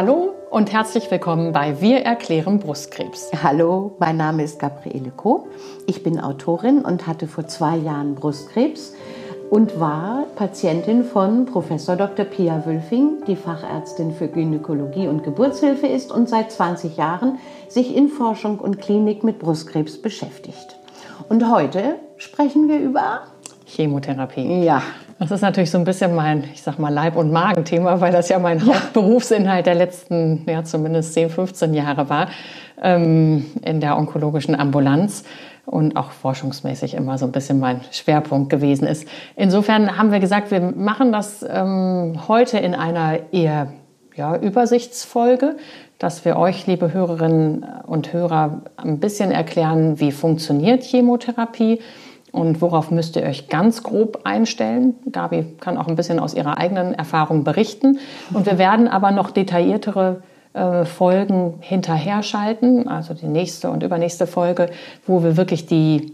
Hallo und herzlich willkommen bei Wir erklären Brustkrebs. Hallo, mein Name ist Gabriele Koh. Ich bin Autorin und hatte vor zwei Jahren Brustkrebs und war Patientin von Professor Dr. Pia Wülfing, die Fachärztin für Gynäkologie und Geburtshilfe ist und seit 20 Jahren sich in Forschung und Klinik mit Brustkrebs beschäftigt. Und heute sprechen wir über Chemotherapie. Ja. Das ist natürlich so ein bisschen mein, ich sag mal, Leib- und Magenthema, weil das ja mein ja. Hauptberufsinhalt der letzten, ja, zumindest 10, 15 Jahre war ähm, in der onkologischen Ambulanz und auch forschungsmäßig immer so ein bisschen mein Schwerpunkt gewesen ist. Insofern haben wir gesagt, wir machen das ähm, heute in einer eher ja, Übersichtsfolge, dass wir euch, liebe Hörerinnen und Hörer, ein bisschen erklären, wie funktioniert Chemotherapie und worauf müsst ihr euch ganz grob einstellen? Gabi kann auch ein bisschen aus ihrer eigenen Erfahrung berichten. Und wir werden aber noch detailliertere äh, Folgen hinterher schalten, also die nächste und übernächste Folge, wo wir wirklich die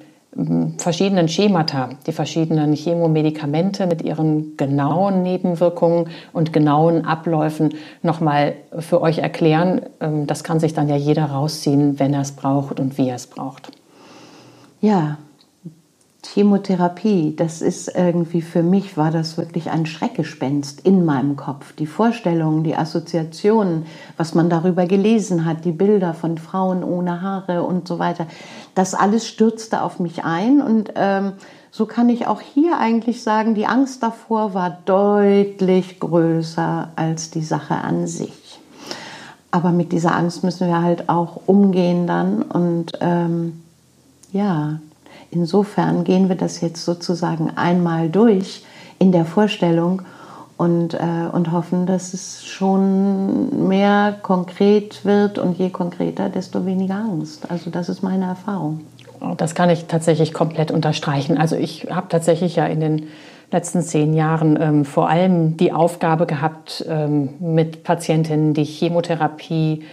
verschiedenen Schemata, die verschiedenen Chemomedikamente mit ihren genauen Nebenwirkungen und genauen Abläufen nochmal für euch erklären. Ähm, das kann sich dann ja jeder rausziehen, wenn er es braucht und wie er es braucht. Ja, Chemotherapie, das ist irgendwie für mich, war das wirklich ein Schreckgespenst in meinem Kopf. Die Vorstellungen, die Assoziationen, was man darüber gelesen hat, die Bilder von Frauen ohne Haare und so weiter, das alles stürzte auf mich ein. Und ähm, so kann ich auch hier eigentlich sagen, die Angst davor war deutlich größer als die Sache an sich. Aber mit dieser Angst müssen wir halt auch umgehen dann und ähm, ja, Insofern gehen wir das jetzt sozusagen einmal durch in der Vorstellung und, äh, und hoffen, dass es schon mehr konkret wird und je konkreter, desto weniger Angst. Also das ist meine Erfahrung. Das kann ich tatsächlich komplett unterstreichen. Also ich habe tatsächlich ja in den letzten zehn Jahren ähm, vor allem die Aufgabe gehabt, ähm, mit Patientinnen die Chemotherapie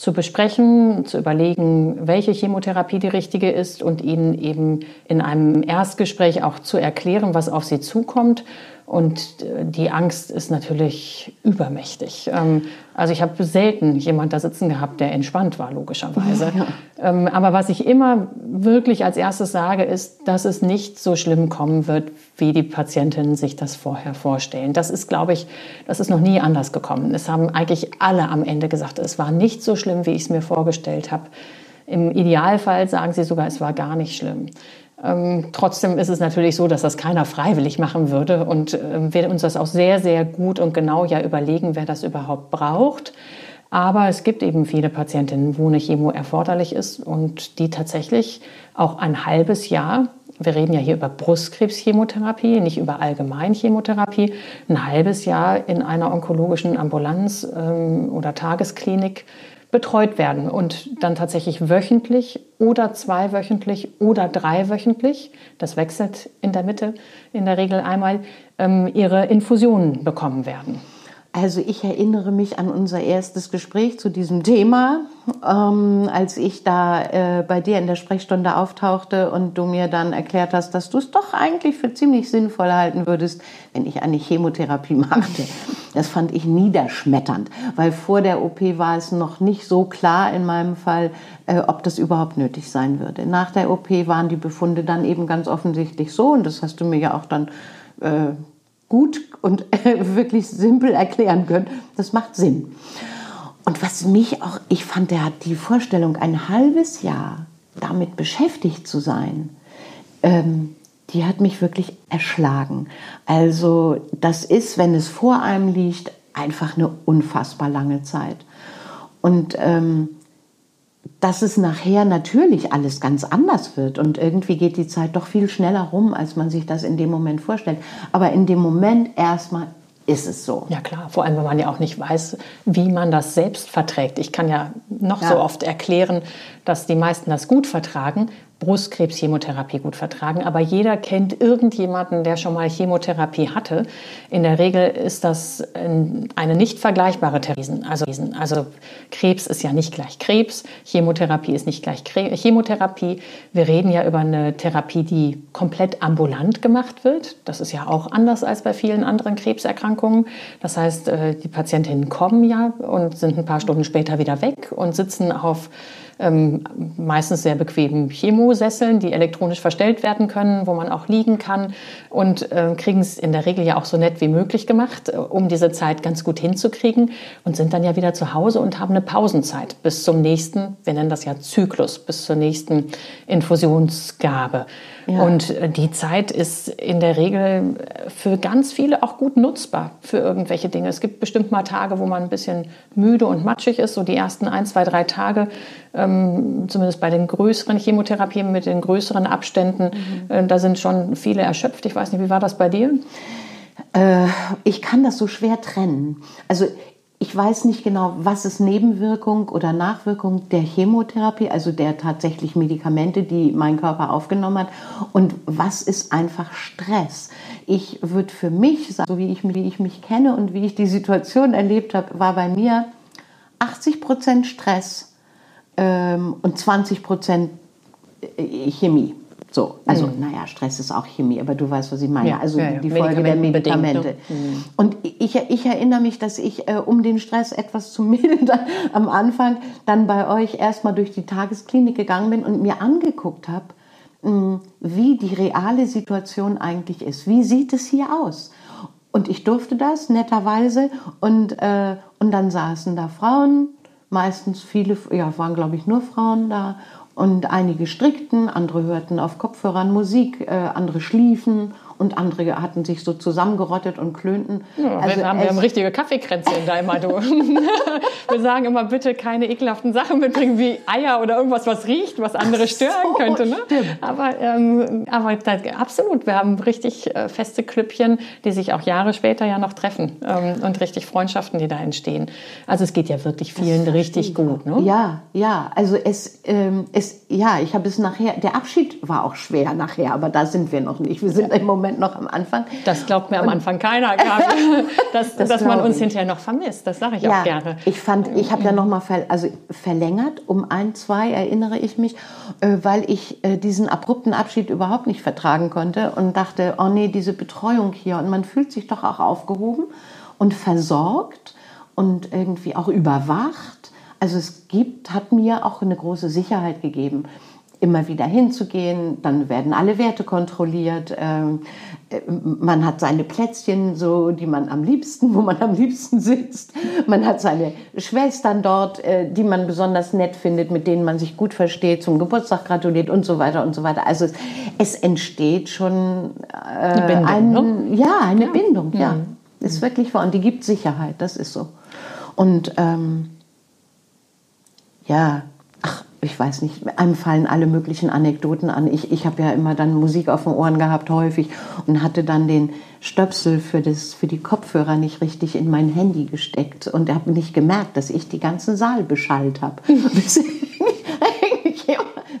zu besprechen, zu überlegen, welche Chemotherapie die richtige ist und ihnen eben in einem Erstgespräch auch zu erklären, was auf sie zukommt und äh, die Angst ist natürlich übermächtig. Ähm, also ich habe selten jemand da sitzen gehabt, der entspannt war, logischerweise. Ja. Ähm, aber was ich immer wirklich als erstes sage, ist, dass es nicht so schlimm kommen wird, wie die Patientinnen sich das vorher vorstellen. Das ist, glaube ich, das ist noch nie anders gekommen. Es haben eigentlich alle am Ende gesagt, es war nicht so schlimm, wie ich es mir vorgestellt habe. Im Idealfall sagen sie sogar, es war gar nicht schlimm. Ähm, trotzdem ist es natürlich so, dass das keiner freiwillig machen würde und äh, wir uns das auch sehr, sehr gut und genau ja überlegen, wer das überhaupt braucht. Aber es gibt eben viele Patientinnen, wo eine Chemo erforderlich ist und die tatsächlich auch ein halbes Jahr, wir reden ja hier über Brustkrebschemotherapie, nicht über Allgemeinchemotherapie, ein halbes Jahr in einer onkologischen Ambulanz ähm, oder Tagesklinik betreut werden und dann tatsächlich wöchentlich oder zweiwöchentlich oder dreiwöchentlich, das wechselt in der Mitte in der Regel einmal, ähm, ihre Infusionen bekommen werden. Also ich erinnere mich an unser erstes Gespräch zu diesem Thema, ähm, als ich da äh, bei dir in der Sprechstunde auftauchte und du mir dann erklärt hast, dass du es doch eigentlich für ziemlich sinnvoll halten würdest, wenn ich eine Chemotherapie machte. Das fand ich niederschmetternd, weil vor der OP war es noch nicht so klar in meinem Fall, äh, ob das überhaupt nötig sein würde. Nach der OP waren die Befunde dann eben ganz offensichtlich so und das hast du mir ja auch dann äh, gut und wirklich simpel erklären können. Das macht Sinn. Und was mich auch, ich fand, der hat die Vorstellung, ein halbes Jahr damit beschäftigt zu sein, ähm, die hat mich wirklich erschlagen. Also das ist, wenn es vor einem liegt, einfach eine unfassbar lange Zeit. Und ähm, dass es nachher natürlich alles ganz anders wird und irgendwie geht die Zeit doch viel schneller rum, als man sich das in dem Moment vorstellt. Aber in dem Moment erstmal ist es so. Ja klar, vor allem, wenn man ja auch nicht weiß, wie man das selbst verträgt. Ich kann ja noch ja. so oft erklären, dass die meisten das gut vertragen, Brustkrebs-Chemotherapie gut vertragen. Aber jeder kennt irgendjemanden, der schon mal Chemotherapie hatte. In der Regel ist das eine nicht vergleichbare Therapie. Also, also Krebs ist ja nicht gleich Krebs, Chemotherapie ist nicht gleich Chemotherapie. Wir reden ja über eine Therapie, die komplett ambulant gemacht wird. Das ist ja auch anders als bei vielen anderen Krebserkrankungen. Das heißt, äh, die Patientinnen kommen ja und sind ein paar Stunden später wieder weg und sitzen auf ähm, meistens sehr bequemen Chemosesseln, die elektronisch verstellt werden können, wo man auch liegen kann und äh, kriegen es in der Regel ja auch so nett wie möglich gemacht, äh, um diese Zeit ganz gut hinzukriegen und sind dann ja wieder zu Hause und haben eine Pausenzeit bis zum nächsten, wir nennen das ja Zyklus, bis zur nächsten Infusionsgabe. Ja. Und äh, die Zeit ist in der Regel für ganz viele auch gut nutzbar für irgendwelche Dinge. Es gibt bestimmt mal Tage, wo man ein bisschen müde und matschig ist, so die ersten ein, zwei, drei Tage, ähm, zumindest bei den größeren Chemotherapien mit den größeren Abständen. Mhm. Äh, da sind schon viele erschöpft. Ich weiß nicht, wie war das bei dir? Äh, ich kann das so schwer trennen. Also ich weiß nicht genau, was ist Nebenwirkung oder Nachwirkung der Chemotherapie, also der tatsächlich Medikamente, die mein Körper aufgenommen hat, und was ist einfach Stress. Ich würde für mich sagen, so wie ich, wie ich mich kenne und wie ich die Situation erlebt habe, war bei mir 80 Prozent Stress ähm, und 20 Prozent äh, Chemie. So, also mhm. naja, Stress ist auch Chemie, aber du weißt, was ich meine. Ja, also ja, die Folge der Medikamente. Mhm. Und ich, ich erinnere mich, dass ich, äh, um den Stress etwas zu mildern, am Anfang dann bei euch erstmal durch die Tagesklinik gegangen bin und mir angeguckt habe, hm, wie die reale Situation eigentlich ist. Wie sieht es hier aus? Und ich durfte das netterweise und, äh, und dann saßen da Frauen, meistens viele, ja, waren glaube ich nur Frauen da und einige strickten, andere hörten auf Kopfhörern Musik, äh, andere schliefen und andere hatten sich so zusammengerottet und klönten. Ja, also wir, haben, wir haben richtige Kaffeekränzchen da immer. Du. wir sagen immer, bitte keine ekelhaften Sachen mitbringen wie Eier oder irgendwas, was riecht, was andere stören so, könnte. Ne? Aber, ähm, aber das, absolut, wir haben richtig äh, feste Klüppchen, die sich auch Jahre später ja noch treffen ähm, und richtig Freundschaften, die da entstehen. Also es geht ja wirklich vielen richtig gut. Ne? Ja, ja, also es, ähm, es ja, ich habe es nachher, der Abschied war auch schwer nachher, aber da sind wir noch nicht. Wir sind ja. im Moment Moment noch am Anfang. Das glaubt mir am Anfang keiner, dass, das dass man uns ich. hinterher noch vermisst. Das sage ich ja, auch gerne. Ich fand, ich habe ja noch mal ver, also verlängert um ein, zwei erinnere ich mich, äh, weil ich äh, diesen abrupten Abschied überhaupt nicht vertragen konnte und dachte, oh nee, diese Betreuung hier und man fühlt sich doch auch aufgehoben und versorgt und irgendwie auch überwacht. Also es gibt, hat mir auch eine große Sicherheit gegeben immer wieder hinzugehen. Dann werden alle Werte kontrolliert. Ähm, äh, man hat seine Plätzchen, so, die man am liebsten, wo man am liebsten sitzt. Man hat seine Schwestern dort, äh, die man besonders nett findet, mit denen man sich gut versteht, zum Geburtstag gratuliert und so weiter und so weiter. Also es, es entsteht schon äh, eine Bindung, ein, ne? ja, eine ja. Bindung, ja. Mhm. Ist wirklich wahr. Und die gibt Sicherheit, das ist so. Und ähm, ja, ich weiß nicht, einem fallen alle möglichen Anekdoten an. Ich, ich habe ja immer dann Musik auf den Ohren gehabt, häufig, und hatte dann den Stöpsel für, das, für die Kopfhörer nicht richtig in mein Handy gesteckt und habe nicht gemerkt, dass ich die ganzen Saal beschallt habe.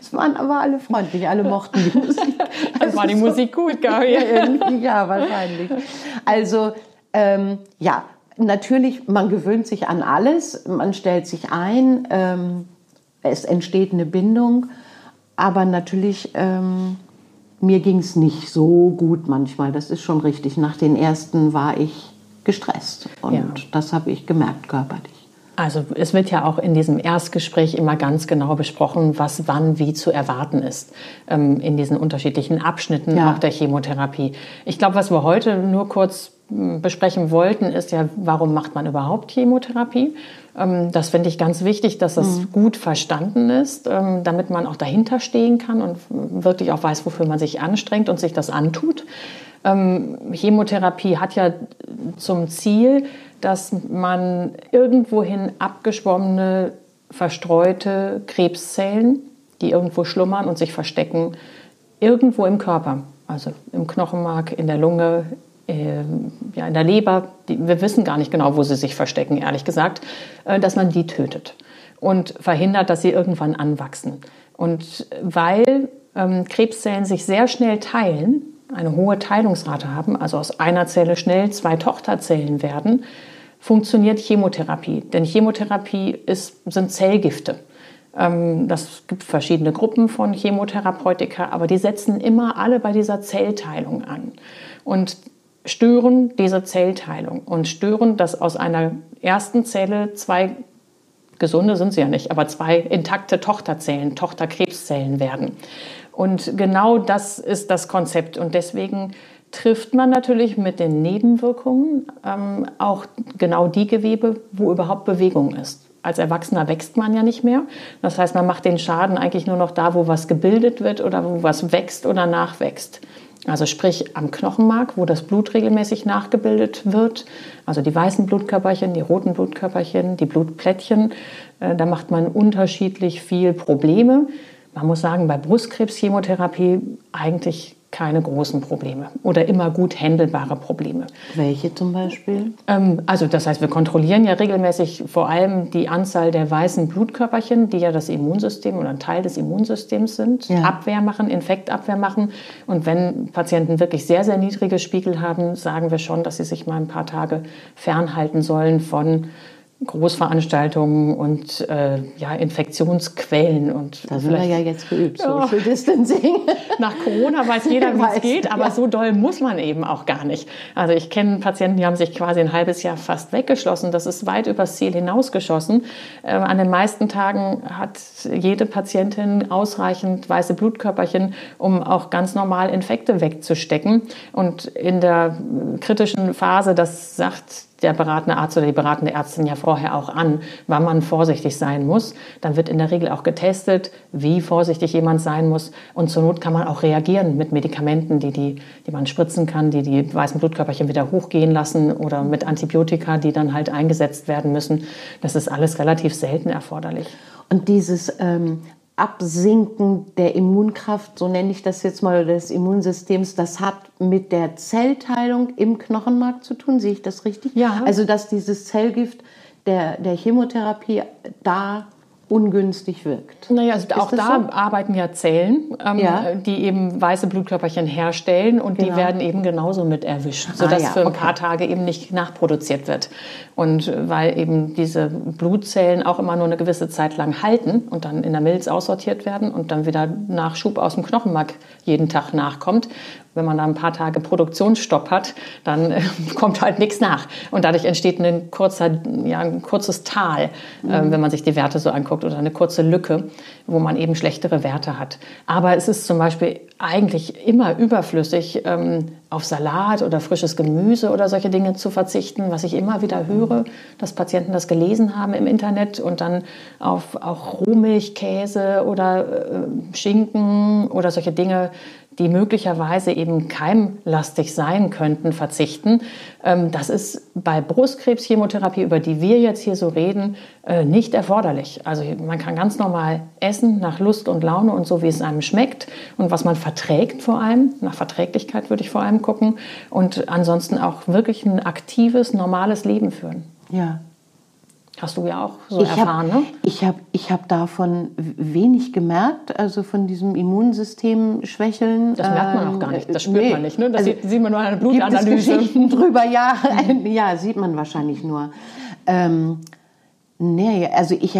es waren aber alle freundlich, alle mochten die Musik. Also war die so, Musik gut, gell? ja, wahrscheinlich. Also, ähm, ja, natürlich, man gewöhnt sich an alles, man stellt sich ein. Ähm, es entsteht eine Bindung, aber natürlich, ähm, mir ging es nicht so gut manchmal, das ist schon richtig. Nach den ersten war ich gestresst und ja. das habe ich gemerkt körperlich. Also es wird ja auch in diesem Erstgespräch immer ganz genau besprochen, was wann wie zu erwarten ist ähm, in diesen unterschiedlichen Abschnitten ja. auch der Chemotherapie. Ich glaube, was wir heute nur kurz hm, besprechen wollten, ist ja, warum macht man überhaupt Chemotherapie? Ähm, das finde ich ganz wichtig, dass das mhm. gut verstanden ist, ähm, damit man auch dahinter stehen kann und wirklich auch weiß, wofür man sich anstrengt und sich das antut. Ähm, Chemotherapie hat ja zum Ziel, dass man irgendwohin abgeschwommene, verstreute Krebszellen, die irgendwo schlummern und sich verstecken, irgendwo im Körper, also im Knochenmark, in der Lunge, ja, in der Leber, die, wir wissen gar nicht genau, wo sie sich verstecken, ehrlich gesagt, äh, dass man die tötet. und verhindert, dass sie irgendwann anwachsen. Und weil ähm, Krebszellen sich sehr schnell teilen, eine hohe Teilungsrate haben, also aus einer Zelle schnell zwei Tochterzellen werden, funktioniert Chemotherapie. Denn Chemotherapie ist, sind Zellgifte. Ähm, das gibt verschiedene Gruppen von Chemotherapeutika, aber die setzen immer alle bei dieser Zellteilung an und stören diese Zellteilung und stören, dass aus einer ersten Zelle zwei gesunde sind sie ja nicht, aber zwei intakte Tochterzellen, Tochterkrebszellen werden. Und genau das ist das Konzept. Und deswegen trifft man natürlich mit den Nebenwirkungen ähm, auch genau die Gewebe, wo überhaupt Bewegung ist. Als Erwachsener wächst man ja nicht mehr. Das heißt, man macht den Schaden eigentlich nur noch da, wo was gebildet wird oder wo was wächst oder nachwächst. Also sprich am Knochenmark, wo das Blut regelmäßig nachgebildet wird. Also die weißen Blutkörperchen, die roten Blutkörperchen, die Blutplättchen. Äh, da macht man unterschiedlich viel Probleme. Man muss sagen, bei Brustkrebschemotherapie eigentlich keine großen Probleme oder immer gut handelbare Probleme. Welche zum Beispiel? Ähm, also das heißt, wir kontrollieren ja regelmäßig vor allem die Anzahl der weißen Blutkörperchen, die ja das Immunsystem oder ein Teil des Immunsystems sind, ja. Abwehr machen, Infektabwehr machen. Und wenn Patienten wirklich sehr, sehr niedrige Spiegel haben, sagen wir schon, dass sie sich mal ein paar Tage fernhalten sollen von Großveranstaltungen und äh, ja, Infektionsquellen. Und da sind wir ja jetzt geübt, Social ja. Distancing. Nach Corona weiß jeder, wie es geht, aber ja. so doll muss man eben auch gar nicht. Also ich kenne Patienten, die haben sich quasi ein halbes Jahr fast weggeschlossen. Das ist weit übers Ziel hinausgeschossen. Äh, an den meisten Tagen hat jede Patientin ausreichend weiße Blutkörperchen, um auch ganz normal Infekte wegzustecken. Und in der kritischen Phase, das sagt der beratende Arzt oder die beratende Ärztin ja vorher auch an, wann man vorsichtig sein muss. Dann wird in der Regel auch getestet, wie vorsichtig jemand sein muss. Und zur Not kann man auch reagieren mit Medikamenten, die, die, die man spritzen kann, die die weißen Blutkörperchen wieder hochgehen lassen oder mit Antibiotika, die dann halt eingesetzt werden müssen. Das ist alles relativ selten erforderlich. Und dieses ähm, Absinken der Immunkraft, so nenne ich das jetzt mal, des Immunsystems, das hat mit der Zellteilung im Knochenmark zu tun. Sehe ich das richtig? Ja. Also, dass dieses Zellgift der, der Chemotherapie da ungünstig wirkt. Naja, also auch da so? arbeiten ja Zellen, ähm, ja. die eben weiße Blutkörperchen herstellen und genau. die werden eben genauso mit erwischt, ah, sodass ah, ja, für ein okay. paar Tage eben nicht nachproduziert wird. Und weil eben diese Blutzellen auch immer nur eine gewisse Zeit lang halten und dann in der Milz aussortiert werden und dann wieder Nachschub aus dem Knochenmark jeden Tag nachkommt, wenn man da ein paar Tage Produktionsstopp hat, dann äh, kommt halt nichts nach. Und dadurch entsteht ein, kurzer, ja, ein kurzes Tal, äh, mhm. wenn man sich die Werte so anguckt, oder eine kurze Lücke, wo man eben schlechtere Werte hat. Aber es ist zum Beispiel eigentlich immer überflüssig, ähm, auf Salat oder frisches Gemüse oder solche Dinge zu verzichten, was ich immer wieder höre, dass Patienten das gelesen haben im Internet und dann auf auch Rohmilch, Käse oder äh, Schinken oder solche Dinge die möglicherweise eben keimlastig sein könnten, verzichten. Ähm, das ist bei Brustkrebschemotherapie, über die wir jetzt hier so reden, äh, nicht erforderlich. Also man kann ganz normal essen nach Lust und Laune und so, wie es einem schmeckt und was man verträgt vor allem. Nach Verträglichkeit würde ich vor allem gucken und ansonsten auch wirklich ein aktives, normales Leben führen. Ja, Hast du ja auch so ich erfahren, hab, ne? Ich habe ich hab davon wenig gemerkt, also von diesem Immunsystem schwächeln. Das merkt man auch gar nicht, das spürt nee. man nicht, ne? Das also sieht, sieht man nur an der Blutanalyse. Gibt es Geschichten drüber, ja, ja, sieht man wahrscheinlich nur. Ähm, Nee, also ich,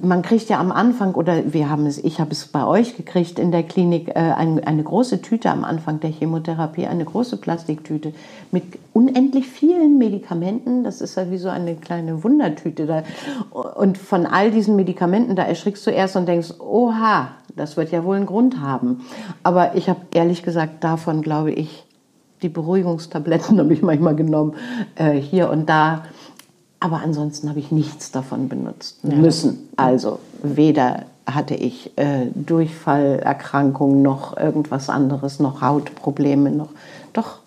man kriegt ja am Anfang, oder wir haben es, ich habe es bei euch gekriegt in der Klinik, äh, eine, eine große Tüte am Anfang der Chemotherapie, eine große Plastiktüte mit unendlich vielen Medikamenten. Das ist ja wie so eine kleine Wundertüte. Da. Und von all diesen Medikamenten, da erschrickst du erst und denkst, oha, das wird ja wohl einen Grund haben. Aber ich habe ehrlich gesagt davon, glaube ich, die Beruhigungstabletten habe ich manchmal genommen, äh, hier und da aber ansonsten habe ich nichts davon benutzt ja. müssen. Also weder hatte ich äh, Durchfallerkrankungen noch irgendwas anderes, noch Hautprobleme, noch. Doch,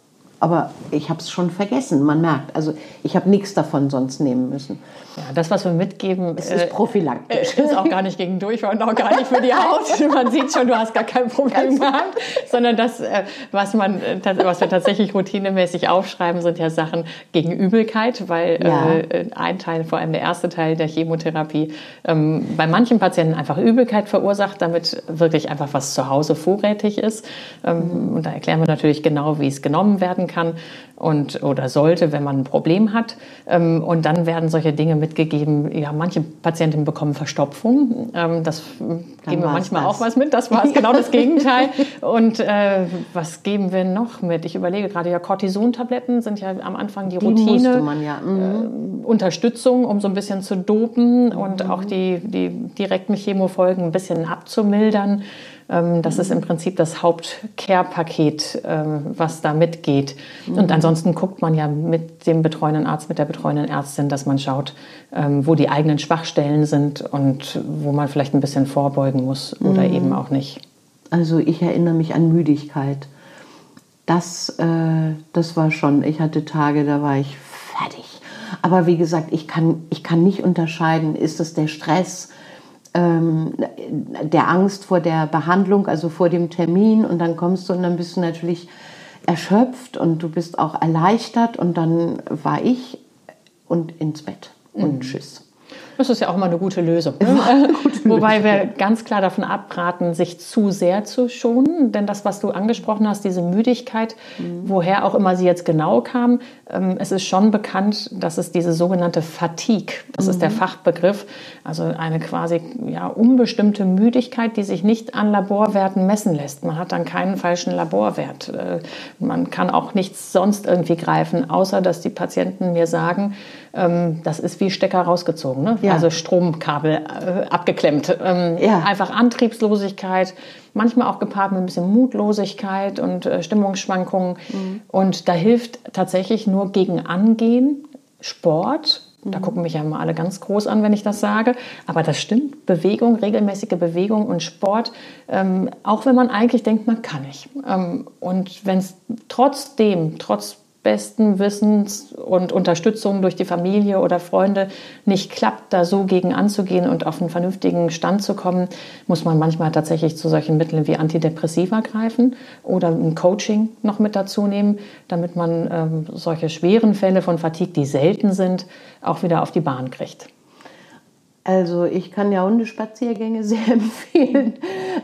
aber ich habe es schon vergessen. Man merkt, also ich habe nichts davon sonst nehmen müssen. Ja, das, was wir mitgeben, es ist prophylaktisch. Äh, ist auch gar nicht gegen Durchfall und auch gar nicht für die Haut. Man sieht schon, du hast gar kein Problem gehabt, sondern das, äh, was, man, was wir tatsächlich routinemäßig aufschreiben, sind ja Sachen gegen Übelkeit, weil ja. äh, ein Teil, vor allem der erste Teil der Chemotherapie, ähm, bei manchen Patienten einfach Übelkeit verursacht, damit wirklich einfach was zu Hause vorrätig ist. Ähm, mhm. Und da erklären wir natürlich genau, wie es genommen werden kann und, oder sollte, wenn man ein Problem hat. Ähm, und dann werden solche Dinge mitgegeben. Ja, manche Patientinnen bekommen Verstopfung. Ähm, das dann geben wir manchmal was. auch was mit. Das war genau das Gegenteil. Und äh, was geben wir noch mit? Ich überlege gerade, ja, Cortisontabletten sind ja am Anfang die, die Routine. Man, ja. mhm. äh, Unterstützung, um so ein bisschen zu dopen mhm. und auch die, die direkten Chemofolgen ein bisschen abzumildern. Ähm, das ist im Prinzip das Haupt-Care-Paket, ähm, was da mitgeht. Und mhm. ansonsten guckt man ja mit dem betreuenden Arzt, mit der betreuenden Ärztin, dass man schaut, ähm, wo die eigenen Schwachstellen sind und wo man vielleicht ein bisschen vorbeugen muss oder mhm. eben auch nicht. Also ich erinnere mich an Müdigkeit. Das, äh, das war schon, ich hatte Tage, da war ich fertig. Aber wie gesagt, ich kann, ich kann nicht unterscheiden, ist es der Stress, ähm, der Angst vor der Behandlung, also vor dem Termin und dann kommst du und dann bist du natürlich erschöpft und du bist auch erleichtert und dann war ich und ins Bett und mhm. tschüss. Das ist ja auch mal eine gute Lösung. Ne? Gute Wobei Lösung. wir ganz klar davon abraten, sich zu sehr zu schonen. Denn das, was du angesprochen hast, diese Müdigkeit, mhm. woher auch immer sie jetzt genau kam, ähm, es ist schon bekannt, dass es diese sogenannte Fatigue, das mhm. ist der mhm. Fachbegriff, also eine quasi ja, unbestimmte Müdigkeit, die sich nicht an Laborwerten messen lässt. Man hat dann keinen falschen Laborwert. Äh, man kann auch nichts sonst irgendwie greifen, außer dass die Patienten mir sagen, das ist wie Stecker rausgezogen, ne? ja. also Stromkabel äh, abgeklemmt. Ähm, ja. Einfach Antriebslosigkeit, manchmal auch gepaart mit ein bisschen Mutlosigkeit und äh, Stimmungsschwankungen. Mhm. Und da hilft tatsächlich nur gegen Angehen, Sport. Da mhm. gucken mich ja immer alle ganz groß an, wenn ich das sage. Aber das stimmt. Bewegung, regelmäßige Bewegung und Sport, ähm, auch wenn man eigentlich denkt, man kann nicht. Ähm, und wenn es trotzdem, trotz besten Wissens und Unterstützung durch die Familie oder Freunde nicht klappt, da so gegen anzugehen und auf einen vernünftigen Stand zu kommen, muss man manchmal tatsächlich zu solchen Mitteln wie Antidepressiva greifen oder ein Coaching noch mit dazu nehmen, damit man ähm, solche schweren Fälle von Fatigue, die selten sind, auch wieder auf die Bahn kriegt. Also ich kann ja Hundespaziergänge sehr empfehlen.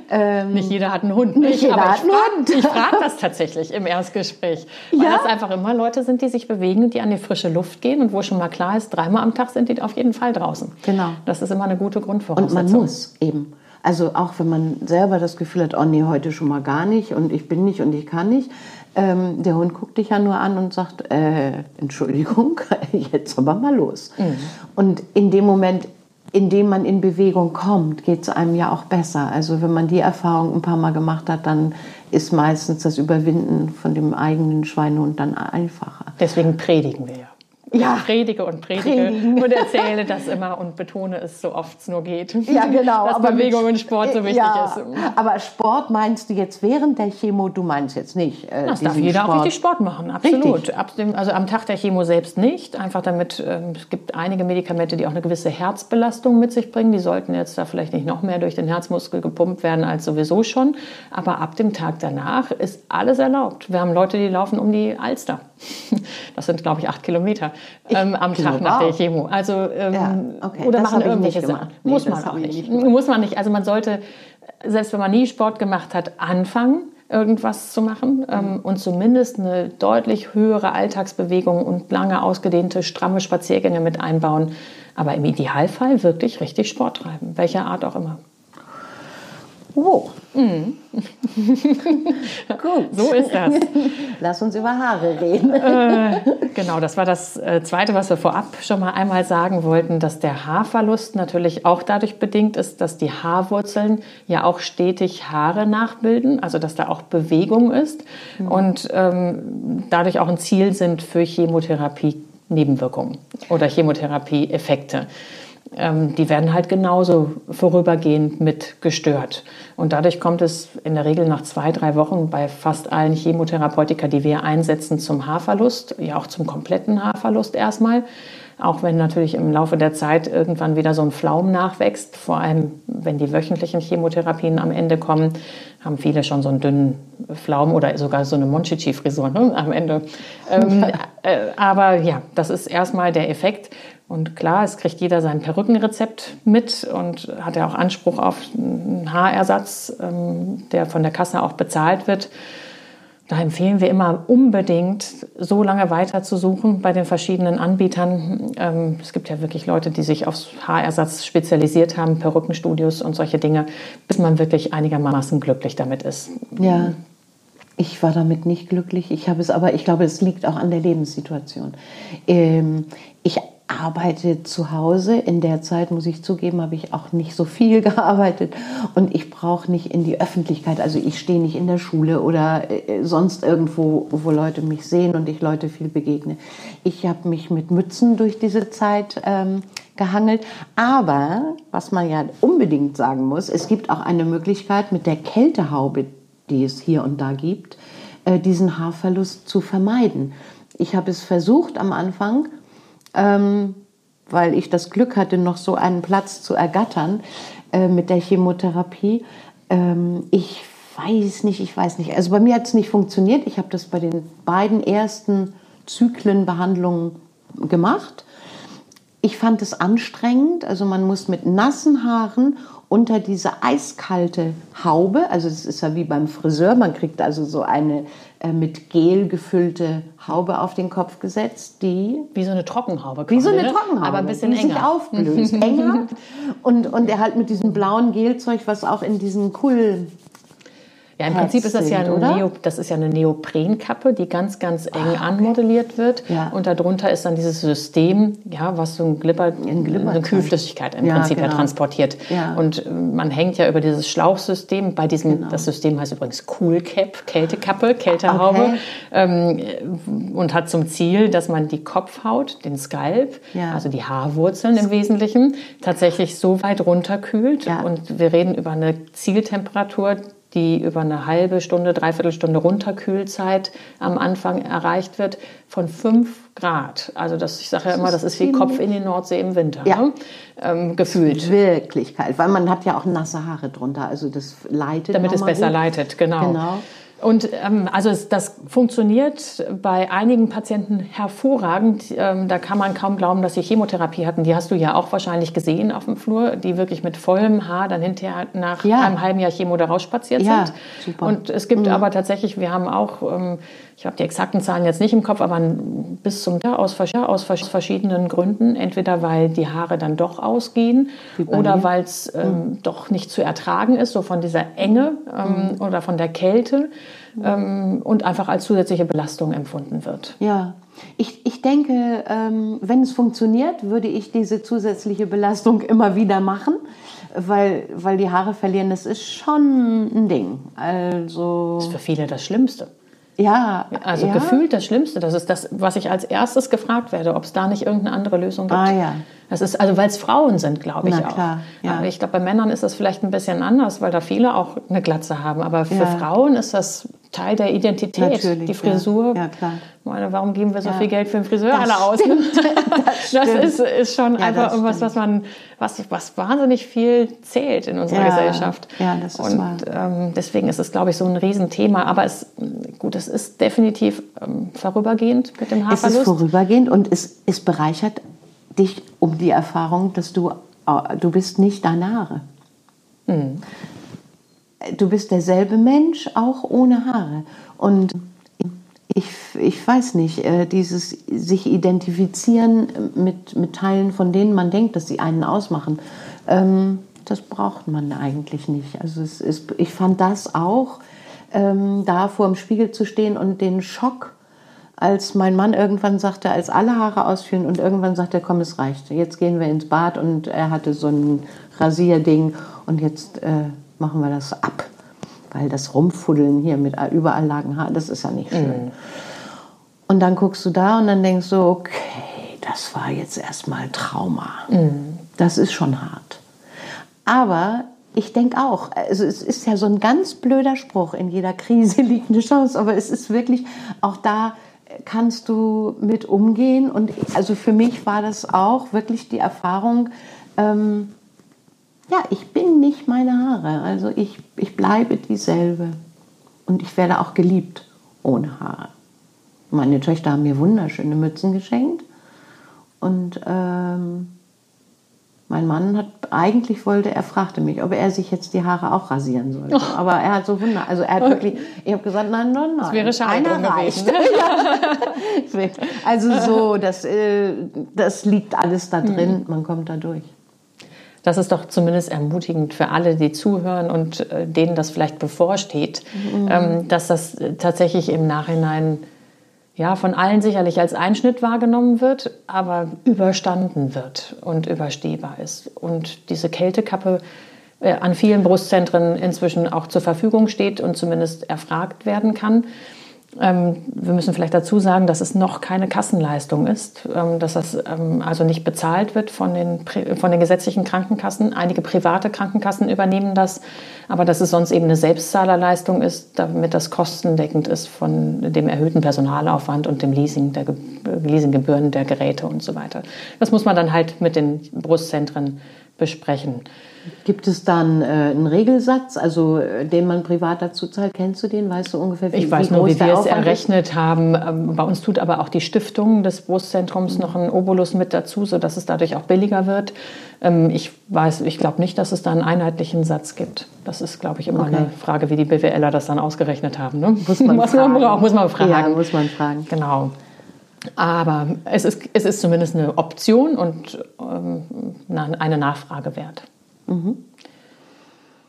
Ähm, nicht jeder hat einen Hund. Nicht jeder aber hat einen Hund. Ich frage das tatsächlich im Erstgespräch. Weil ja? das einfach immer Leute sind, die sich bewegen und die an die frische Luft gehen und wo schon mal klar ist, dreimal am Tag sind die auf jeden Fall draußen. Genau. Das ist immer eine gute Grundvoraussetzung. Und man muss eben. Also auch wenn man selber das Gefühl hat, oh nee, heute schon mal gar nicht und ich bin nicht und ich kann nicht. Ähm, der Hund guckt dich ja nur an und sagt, äh, Entschuldigung, jetzt aber mal los. Mhm. Und in dem Moment indem man in Bewegung kommt, geht es einem ja auch besser. Also wenn man die Erfahrung ein paar Mal gemacht hat, dann ist meistens das Überwinden von dem eigenen Schweinehund dann einfacher. Deswegen predigen wir ja ja. predige und predige Predigen. und erzähle das immer und betone es so oft es nur geht. Ja, genau. Dass aber Bewegung mit, und Sport so wichtig ja, ist. Aber Sport meinst du jetzt während der Chemo, du meinst jetzt nicht äh, Das darf jeder Sport. auch richtig Sport machen, absolut. Ab dem, also am Tag der Chemo selbst nicht, einfach damit, äh, es gibt einige Medikamente, die auch eine gewisse Herzbelastung mit sich bringen. Die sollten jetzt da vielleicht nicht noch mehr durch den Herzmuskel gepumpt werden als sowieso schon. Aber ab dem Tag danach ist alles erlaubt. Wir haben Leute, die laufen um die Alster. Das sind, glaube ich, acht Kilometer ähm, am Tag nach der Chemo. Also ähm, ja, okay. oder das machen irgendwelche Sachen. Nee, Muss man auch nicht. nicht Muss man nicht. Also man sollte, selbst wenn man nie Sport gemacht hat, anfangen irgendwas zu machen ähm, mhm. und zumindest eine deutlich höhere Alltagsbewegung und lange ausgedehnte, stramme Spaziergänge mit einbauen. Aber im Idealfall wirklich richtig Sport treiben, welcher Art auch immer. Oh. Mhm. Gut. So ist das. Lass uns über Haare reden. Äh, genau, das war das äh, Zweite, was wir vorab schon mal einmal sagen wollten, dass der Haarverlust natürlich auch dadurch bedingt ist, dass die Haarwurzeln ja auch stetig Haare nachbilden, also dass da auch Bewegung ist mhm. und ähm, dadurch auch ein Ziel sind für Chemotherapie Nebenwirkungen oder Chemotherapie-Effekte. Ähm, die werden halt genauso vorübergehend mit gestört. Und dadurch kommt es in der Regel nach zwei, drei Wochen bei fast allen Chemotherapeutika, die wir einsetzen, zum Haarverlust, ja auch zum kompletten Haarverlust erstmal. Auch wenn natürlich im Laufe der Zeit irgendwann wieder so ein Flaum nachwächst, vor allem wenn die wöchentlichen Chemotherapien am Ende kommen, haben viele schon so einen dünnen Flaum oder sogar so eine Monchichi-Frisur ne, am Ende. Ähm, äh, aber ja, das ist erstmal der Effekt. Und klar, es kriegt jeder sein Perückenrezept mit und hat ja auch Anspruch auf einen Haarersatz, ähm, der von der Kasse auch bezahlt wird. Da empfehlen wir immer unbedingt, so lange weiter zu suchen bei den verschiedenen Anbietern. Ähm, es gibt ja wirklich Leute, die sich aufs Haarersatz spezialisiert haben, Perückenstudios und solche Dinge, bis man wirklich einigermaßen glücklich damit ist. Ja. Ich war damit nicht glücklich. Ich habe es aber, ich glaube, es liegt auch an der Lebenssituation. Ähm, ich arbeite zu Hause. In der Zeit, muss ich zugeben, habe ich auch nicht so viel gearbeitet und ich brauche nicht in die Öffentlichkeit. Also ich stehe nicht in der Schule oder äh, sonst irgendwo, wo Leute mich sehen und ich Leute viel begegne. Ich habe mich mit Mützen durch diese Zeit ähm, gehangelt. Aber, was man ja unbedingt sagen muss, es gibt auch eine Möglichkeit mit der Kältehaube, die es hier und da gibt, äh, diesen Haarverlust zu vermeiden. Ich habe es versucht am Anfang, ähm, weil ich das Glück hatte, noch so einen Platz zu ergattern äh, mit der Chemotherapie. Ähm, ich weiß nicht, ich weiß nicht. Also bei mir hat es nicht funktioniert. Ich habe das bei den beiden ersten Zyklenbehandlungen gemacht. Ich fand es anstrengend. Also man muss mit nassen Haaren unter diese eiskalte Haube, also es ist ja wie beim Friseur, man kriegt also so eine äh, mit Gel gefüllte Haube auf den Kopf gesetzt, die wie so eine Trockenhaube, wie so eine ne? Trockenhaube, aber ein bisschen die enger. sich auflöst, enger und und er halt mit diesem blauen Gelzeug, was auch in diesen Kull ja, im Prinzip ist das ja, ein Neo, das ist ja eine Neoprenkappe, die ganz, ganz eng ah, okay. anmodelliert wird. Ja. Und darunter ist dann dieses System, ja, was so ein Glipper, ein Glipper eine Kühlflüssigkeit im ja, Prinzip genau. ja transportiert. Ja. Und äh, man hängt ja über dieses Schlauchsystem. Bei diesem, genau. das System heißt übrigens Cool Cap, Kältekappe, Kältehaube, okay. ähm, und hat zum Ziel, dass man die Kopfhaut, den Skalp, also die Haarwurzeln im Wesentlichen, tatsächlich so weit runterkühlt. Und wir reden über eine Zieltemperatur, die über eine halbe Stunde, dreiviertel Stunde Runterkühlzeit am Anfang erreicht wird, von 5 Grad. Also das, ich sage ja immer, das ist wie Kopf in die Nordsee im Winter, ja. ne? ähm, gefühlt. Wirklich kalt, weil man hat ja auch nasse Haare drunter, also das leitet. Damit es besser gut. leitet, genau. genau. Und ähm, also es, das funktioniert bei einigen Patienten hervorragend. Ähm, da kann man kaum glauben, dass sie Chemotherapie hatten. Die hast du ja auch wahrscheinlich gesehen auf dem Flur, die wirklich mit vollem Haar dann hinterher nach ja. einem halben Jahr Chemo da rausspaziert ja, sind. Super. Und es gibt mhm. aber tatsächlich, wir haben auch ähm, ich habe die exakten Zahlen jetzt nicht im Kopf, aber bis zum Jahr aus, aus verschiedenen Gründen. Entweder weil die Haare dann doch ausgehen oder weil es ähm, mhm. doch nicht zu ertragen ist, so von dieser Enge ähm, mhm. oder von der Kälte ähm, und einfach als zusätzliche Belastung empfunden wird. Ja. Ich, ich denke, ähm, wenn es funktioniert, würde ich diese zusätzliche Belastung immer wieder machen weil, weil die Haare verlieren, das ist schon ein Ding. Also das ist für viele das Schlimmste. Ja. Also ja. gefühlt das Schlimmste. Das ist das, was ich als erstes gefragt werde, ob es da nicht irgendeine andere Lösung gibt. Ah, ja. Das ist, also weil es Frauen sind, glaube ich Na, klar, auch. Ja. Ich glaube, bei Männern ist das vielleicht ein bisschen anders, weil da viele auch eine Glatze haben. Aber für ja. Frauen ist das Teil der Identität. Natürlich, die Frisur. Ja, ja klar. Meine, warum geben wir so viel Geld für einen Friseur das alle aus? das, das ist, ist schon einfach irgendwas, was man, was, was wahnsinnig viel zählt in unserer Gesellschaft. Ja, das ist Und ähm, deswegen ist es, glaube ich, so ein Riesenthema. Aber es, gut, es ist definitiv ähm, vorübergehend mit dem Haarverlust. Es ist vorübergehend und es, es bereichert dich um die Erfahrung, dass du, äh, du bist nicht deine Haare. Mhm. Du bist derselbe Mensch, auch ohne Haare. Und ich, ich weiß nicht, äh, dieses sich identifizieren mit, mit Teilen, von denen man denkt, dass sie einen ausmachen, ähm, das braucht man eigentlich nicht. Also es ist, ich fand das auch, ähm, da vor dem Spiegel zu stehen und den Schock als mein Mann irgendwann sagte, als alle Haare ausfielen und irgendwann sagte, komm, es reicht. Jetzt gehen wir ins Bad und er hatte so ein Rasierding und jetzt äh, machen wir das ab. Weil das Rumfuddeln hier mit überall lagen Haaren, das ist ja nicht schön. Mhm. Und dann guckst du da und dann denkst du, okay, das war jetzt erstmal Trauma. Mhm. Das ist schon hart. Aber ich denke auch, also es ist ja so ein ganz blöder Spruch, in jeder Krise liegt eine Chance, aber es ist wirklich, auch da kannst du mit umgehen. Und also für mich war das auch wirklich die Erfahrung, ähm, ja, ich bin nicht meine Haare. Also ich, ich bleibe dieselbe. Und ich werde auch geliebt ohne Haare. Meine Töchter haben mir wunderschöne Mützen geschenkt. Und ähm, mein Mann hat eigentlich wollte, er fragte mich, ob er sich jetzt die Haare auch rasieren sollte. Oh. Aber er hat so wunder, also er hat wirklich, ich habe gesagt, nein, nein, nein. Das wäre schade Einer reicht. Ne? also so, das, äh, das liegt alles da drin, man kommt da durch. Das ist doch zumindest ermutigend für alle, die zuhören und äh, denen das vielleicht bevorsteht, mhm. ähm, dass das tatsächlich im Nachhinein ja, von allen sicherlich als Einschnitt wahrgenommen wird, aber überstanden wird und überstehbar ist. Und diese Kältekappe äh, an vielen Brustzentren inzwischen auch zur Verfügung steht und zumindest erfragt werden kann. Ähm, wir müssen vielleicht dazu sagen, dass es noch keine Kassenleistung ist, ähm, dass das ähm, also nicht bezahlt wird von den, von den gesetzlichen Krankenkassen. Einige private Krankenkassen übernehmen das, aber dass es sonst eben eine Selbstzahlerleistung ist, damit das kostendeckend ist von dem erhöhten Personalaufwand und dem Leasing der Leasinggebühren der Geräte und so weiter. Das muss man dann halt mit den Brustzentren besprechen. Gibt es dann äh, einen Regelsatz, also äh, den man privat dazu zahlt? Kennst du den? Weißt du ungefähr, wie, ich weiß wie nur, wie wir es errechnet ist? haben. Ähm, bei uns tut aber auch die Stiftung des Brustzentrums noch einen Obolus mit dazu, sodass es dadurch auch billiger wird. Ähm, ich weiß, ich glaube nicht, dass es da einen einheitlichen Satz gibt. Das ist, glaube ich, immer okay. eine Frage, wie die BWLer das dann ausgezeichnet haben. Ne? Muss man, muss, man, muss man fragen. Ja, muss man fragen. Genau. Aber es ist, es ist zumindest eine Option und ähm, eine Nachfrage wert. Mhm.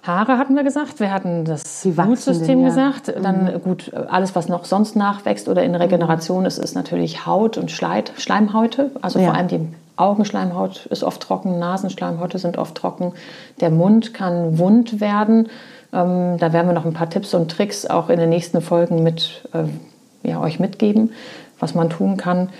Haare hatten wir gesagt, wir hatten das Blutsystem ja. gesagt. Dann mhm. gut, alles, was noch sonst nachwächst oder in Regeneration ist, ist natürlich Haut und Schleit, Schleimhäute. Also ja. vor allem die Augenschleimhaut ist oft trocken, Nasenschleimhäute sind oft trocken. Der Mund kann wund werden. Ähm, da werden wir noch ein paar Tipps und Tricks auch in den nächsten Folgen mit äh, ja, euch mitgeben, was man tun kann,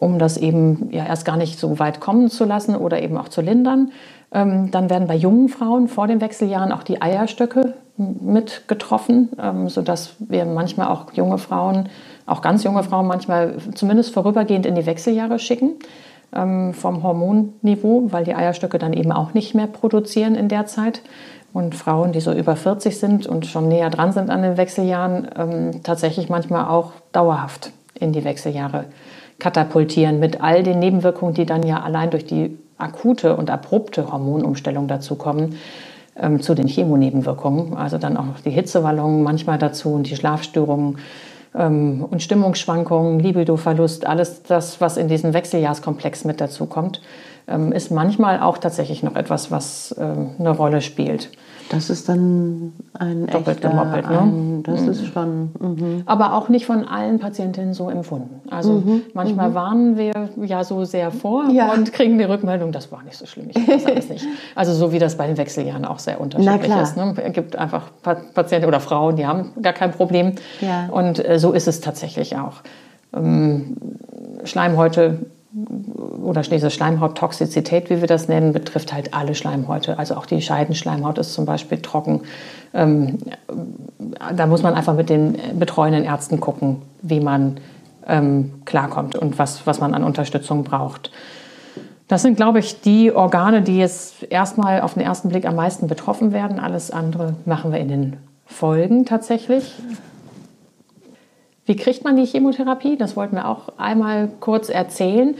um das eben ja erst gar nicht so weit kommen zu lassen oder eben auch zu lindern. Ähm, dann werden bei jungen Frauen vor den Wechseljahren auch die Eierstöcke mit getroffen, ähm, sodass wir manchmal auch junge Frauen, auch ganz junge Frauen manchmal zumindest vorübergehend in die Wechseljahre schicken ähm, vom Hormonniveau, weil die Eierstöcke dann eben auch nicht mehr produzieren in der Zeit. Und Frauen, die so über 40 sind und schon näher dran sind an den Wechseljahren, tatsächlich manchmal auch dauerhaft in die Wechseljahre katapultieren mit all den Nebenwirkungen, die dann ja allein durch die akute und abrupte Hormonumstellung dazu kommen, ähm, zu den Chemonebenwirkungen. Also dann auch die Hitzewallungen manchmal dazu und die Schlafstörungen ähm, und Stimmungsschwankungen, Libidoverlust, alles das, was in diesem Wechseljahrskomplex mit dazu kommt, ähm, ist manchmal auch tatsächlich noch etwas, was äh, eine Rolle spielt. Das ist dann ein doppelt echter, gemoppelt. Ne? Ein, das mhm. ist schon. Mhm. Aber auch nicht von allen Patientinnen so empfunden. Also mhm. manchmal mhm. warnen wir ja so sehr vor ja. und kriegen die Rückmeldung, das war nicht so schlimm. Ich weiß alles nicht. Also so wie das bei den Wechseljahren auch sehr unterschiedlich ist. Ne? Es gibt einfach Patienten oder Frauen, die haben gar kein Problem. Ja. Und äh, so ist es tatsächlich auch. Ähm, Schleimhäute oder diese Schleimhauttoxizität, wie wir das nennen, betrifft halt alle Schleimhäute. Also auch die Scheidenschleimhaut ist zum Beispiel trocken. Ähm, da muss man einfach mit den betreuenden Ärzten gucken, wie man ähm, klarkommt und was, was man an Unterstützung braucht. Das sind, glaube ich, die Organe, die jetzt erstmal auf den ersten Blick am meisten betroffen werden. Alles andere machen wir in den Folgen tatsächlich. Wie kriegt man die Chemotherapie? Das wollten wir auch einmal kurz erzählen.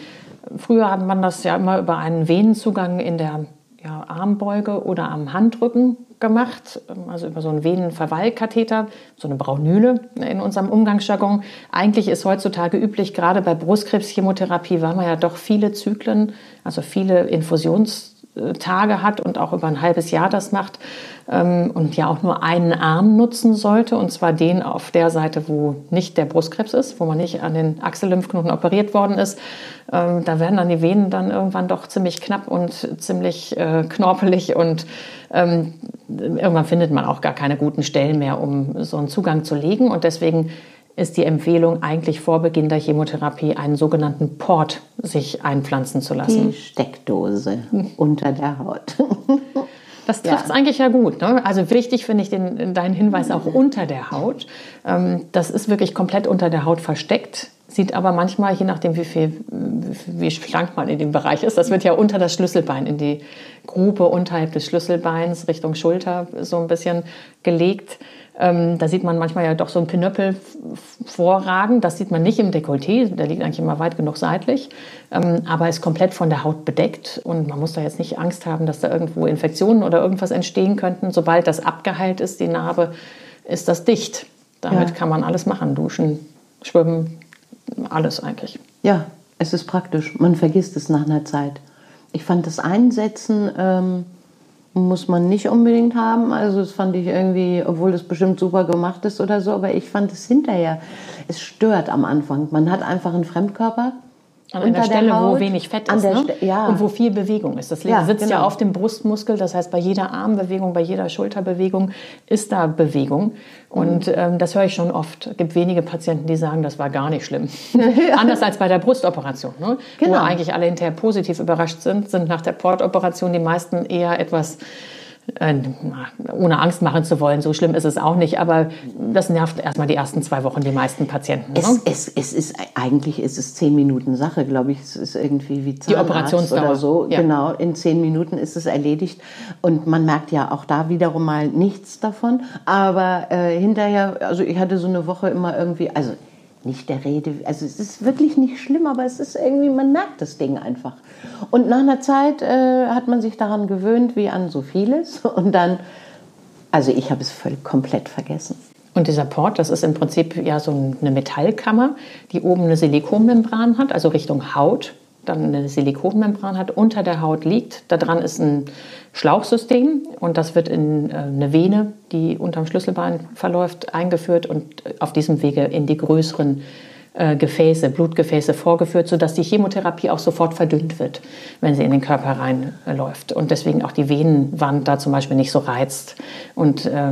Früher hat man das ja immer über einen Venenzugang in der ja, Armbeuge oder am Handrücken gemacht, also über so einen Venenverweilkatheter, so eine Braunüle in unserem Umgangsjargon. Eigentlich ist heutzutage üblich, gerade bei Brustkrebschemotherapie, weil man ja doch viele Zyklen, also viele Infusionstage hat und auch über ein halbes Jahr das macht, ähm, und ja auch nur einen Arm nutzen sollte, und zwar den auf der Seite, wo nicht der Brustkrebs ist, wo man nicht an den Achsellymphknoten operiert worden ist. Ähm, da werden dann die Venen dann irgendwann doch ziemlich knapp und ziemlich äh, knorpelig und ähm, irgendwann findet man auch gar keine guten Stellen mehr, um so einen Zugang zu legen. Und deswegen ist die Empfehlung eigentlich vor Beginn der Chemotherapie einen sogenannten Port sich einpflanzen zu lassen. Die Steckdose unter der Haut. Das trifft es ja. eigentlich ja gut. Ne? Also wichtig finde ich den, deinen Hinweis auch unter der Haut. Ähm, das ist wirklich komplett unter der Haut versteckt. Sieht aber manchmal, je nachdem, wie viel, wie schlank man in dem Bereich ist, das wird ja unter das Schlüsselbein, in die Grube unterhalb des Schlüsselbeins, Richtung Schulter so ein bisschen gelegt. Ähm, da sieht man manchmal ja doch so ein Pinöppel vorragen. Das sieht man nicht im Dekolleté, der liegt eigentlich immer weit genug seitlich, ähm, aber ist komplett von der Haut bedeckt. Und man muss da jetzt nicht Angst haben, dass da irgendwo Infektionen oder irgendwas entstehen könnten. Sobald das abgeheilt ist, die Narbe, ist das dicht. Damit ja. kann man alles machen, duschen, schwimmen, alles eigentlich. Ja, es ist praktisch. Man vergisst es nach einer Zeit. Ich fand das Einsetzen... Ähm muss man nicht unbedingt haben. Also das fand ich irgendwie, obwohl das bestimmt super gemacht ist oder so, aber ich fand es hinterher, es stört am Anfang. Man hat einfach einen Fremdkörper an einer Stelle, Haut, wo wenig Fett ist ne? ja. und wo viel Bewegung ist. Das ja, sitzt genau. ja auf dem Brustmuskel, das heißt, bei jeder Armbewegung, bei jeder Schulterbewegung ist da Bewegung. Und mhm. ähm, das höre ich schon oft. Es gibt wenige Patienten, die sagen, das war gar nicht schlimm. Anders als bei der Brustoperation, ne? genau. wo eigentlich alle hinterher positiv überrascht sind, sind nach der Portoperation die meisten eher etwas ohne Angst machen zu wollen, so schlimm ist es auch nicht, aber das nervt erstmal die ersten zwei Wochen die meisten Patienten. Es, ne? es, es ist eigentlich ist es zehn Minuten Sache, glaube ich. Es ist irgendwie wie Zahnarzt die Operationsdauer oder so. Ja. Genau, in zehn Minuten ist es erledigt und man merkt ja auch da wiederum mal nichts davon. Aber äh, hinterher, also ich hatte so eine Woche immer irgendwie, also nicht der Rede, also es ist wirklich nicht schlimm, aber es ist irgendwie, man merkt das Ding einfach. Und nach einer Zeit äh, hat man sich daran gewöhnt, wie an so vieles. Und dann, also ich habe es völlig komplett vergessen. Und dieser Port, das ist im Prinzip ja so eine Metallkammer, die oben eine Silikonmembran hat, also Richtung Haut, dann eine Silikonmembran hat, unter der Haut liegt. Da dran ist ein Schlauchsystem und das wird in äh, eine Vene, die unterm Schlüsselbein verläuft, eingeführt und auf diesem Wege in die größeren äh, Gefäße, Blutgefäße vorgeführt, sodass die Chemotherapie auch sofort verdünnt wird, wenn sie in den Körper reinläuft. Und deswegen auch die Venenwand da zum Beispiel nicht so reizt und äh,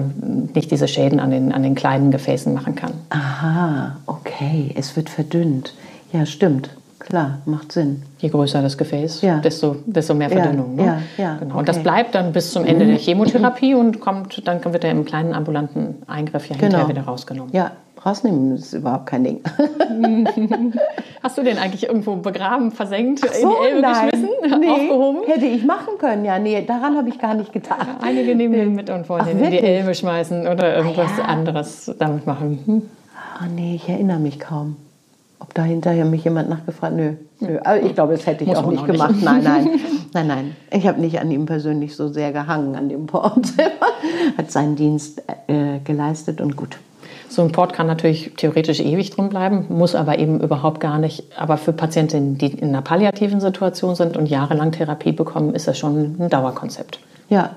nicht diese Schäden an den, an den kleinen Gefäßen machen kann. Aha, okay, es wird verdünnt. Ja, stimmt. Klar, macht Sinn. Je größer das Gefäß, ja. desto, desto mehr Verdünnung. Ja, ne? ja, genau. Okay. Und das bleibt dann bis zum Ende der Chemotherapie und kommt, dann wird er im kleinen ambulanten Eingriff ja hinterher genau. wieder rausgenommen. Ja, rausnehmen ist überhaupt kein Ding. Hast du den eigentlich irgendwo begraben, versenkt, so, in die Elbe nein. geschmissen, nee, aufgehoben? Hätte ich machen können, ja. Nee, daran habe ich gar nicht gedacht. Einige nehmen den mit und wollen den in die Elbe schmeißen oder irgendwas ah, anderes damit machen. Hm? Oh nee, ich erinnere mich kaum. Ob da hinterher mich jemand nachgefragt? Nö. Nö. Also ich glaube, das hätte ich Muss auch nicht gemacht. Nicht. Nein, nein. Nein, nein. Ich habe nicht an ihm persönlich so sehr gehangen, an dem Port. Hat seinen Dienst äh, geleistet und gut. So ein Port kann natürlich theoretisch ewig drin bleiben, muss aber eben überhaupt gar nicht. Aber für Patientinnen, die in einer palliativen Situation sind und jahrelang Therapie bekommen, ist das schon ein Dauerkonzept. Ja,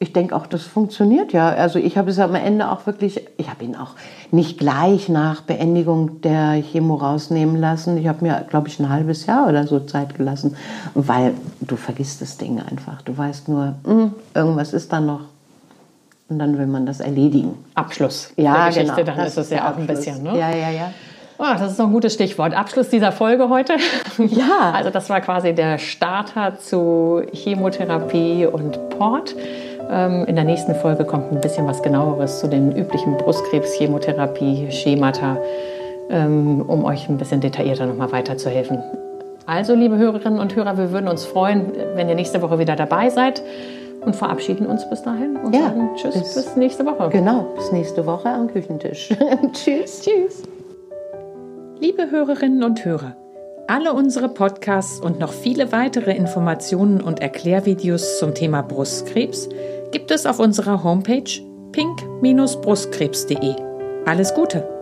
ich denke auch, das funktioniert ja. Also ich habe es am Ende auch wirklich, ich habe ihn auch nicht gleich nach Beendigung der Chemo rausnehmen lassen. Ich habe mir, glaube ich, ein halbes Jahr oder so Zeit gelassen, weil du vergisst das Ding einfach. Du weißt nur, mh, hm, irgendwas ist da noch. Und dann will man das erledigen. Abschluss ja, der Geschichte, genau. dann das ist es ja auch ein bisschen. Ne? Ja, ja, ja. Oh, das ist noch ein gutes Stichwort. Abschluss dieser Folge heute. Ja. Also das war quasi der Starter zu Chemotherapie und Port. Ähm, in der nächsten Folge kommt ein bisschen was genaueres zu den üblichen Brustkrebs-Chemotherapie-Schemata, ähm, um euch ein bisschen detaillierter nochmal weiterzuhelfen. Also, liebe Hörerinnen und Hörer, wir würden uns freuen, wenn ihr nächste Woche wieder dabei seid und verabschieden uns bis dahin und ja, sagen Tschüss, bis, bis nächste Woche. Genau, bis nächste Woche am Küchentisch. tschüss. Tschüss. Liebe Hörerinnen und Hörer, alle unsere Podcasts und noch viele weitere Informationen und Erklärvideos zum Thema Brustkrebs gibt es auf unserer Homepage pink-brustkrebs.de. Alles Gute!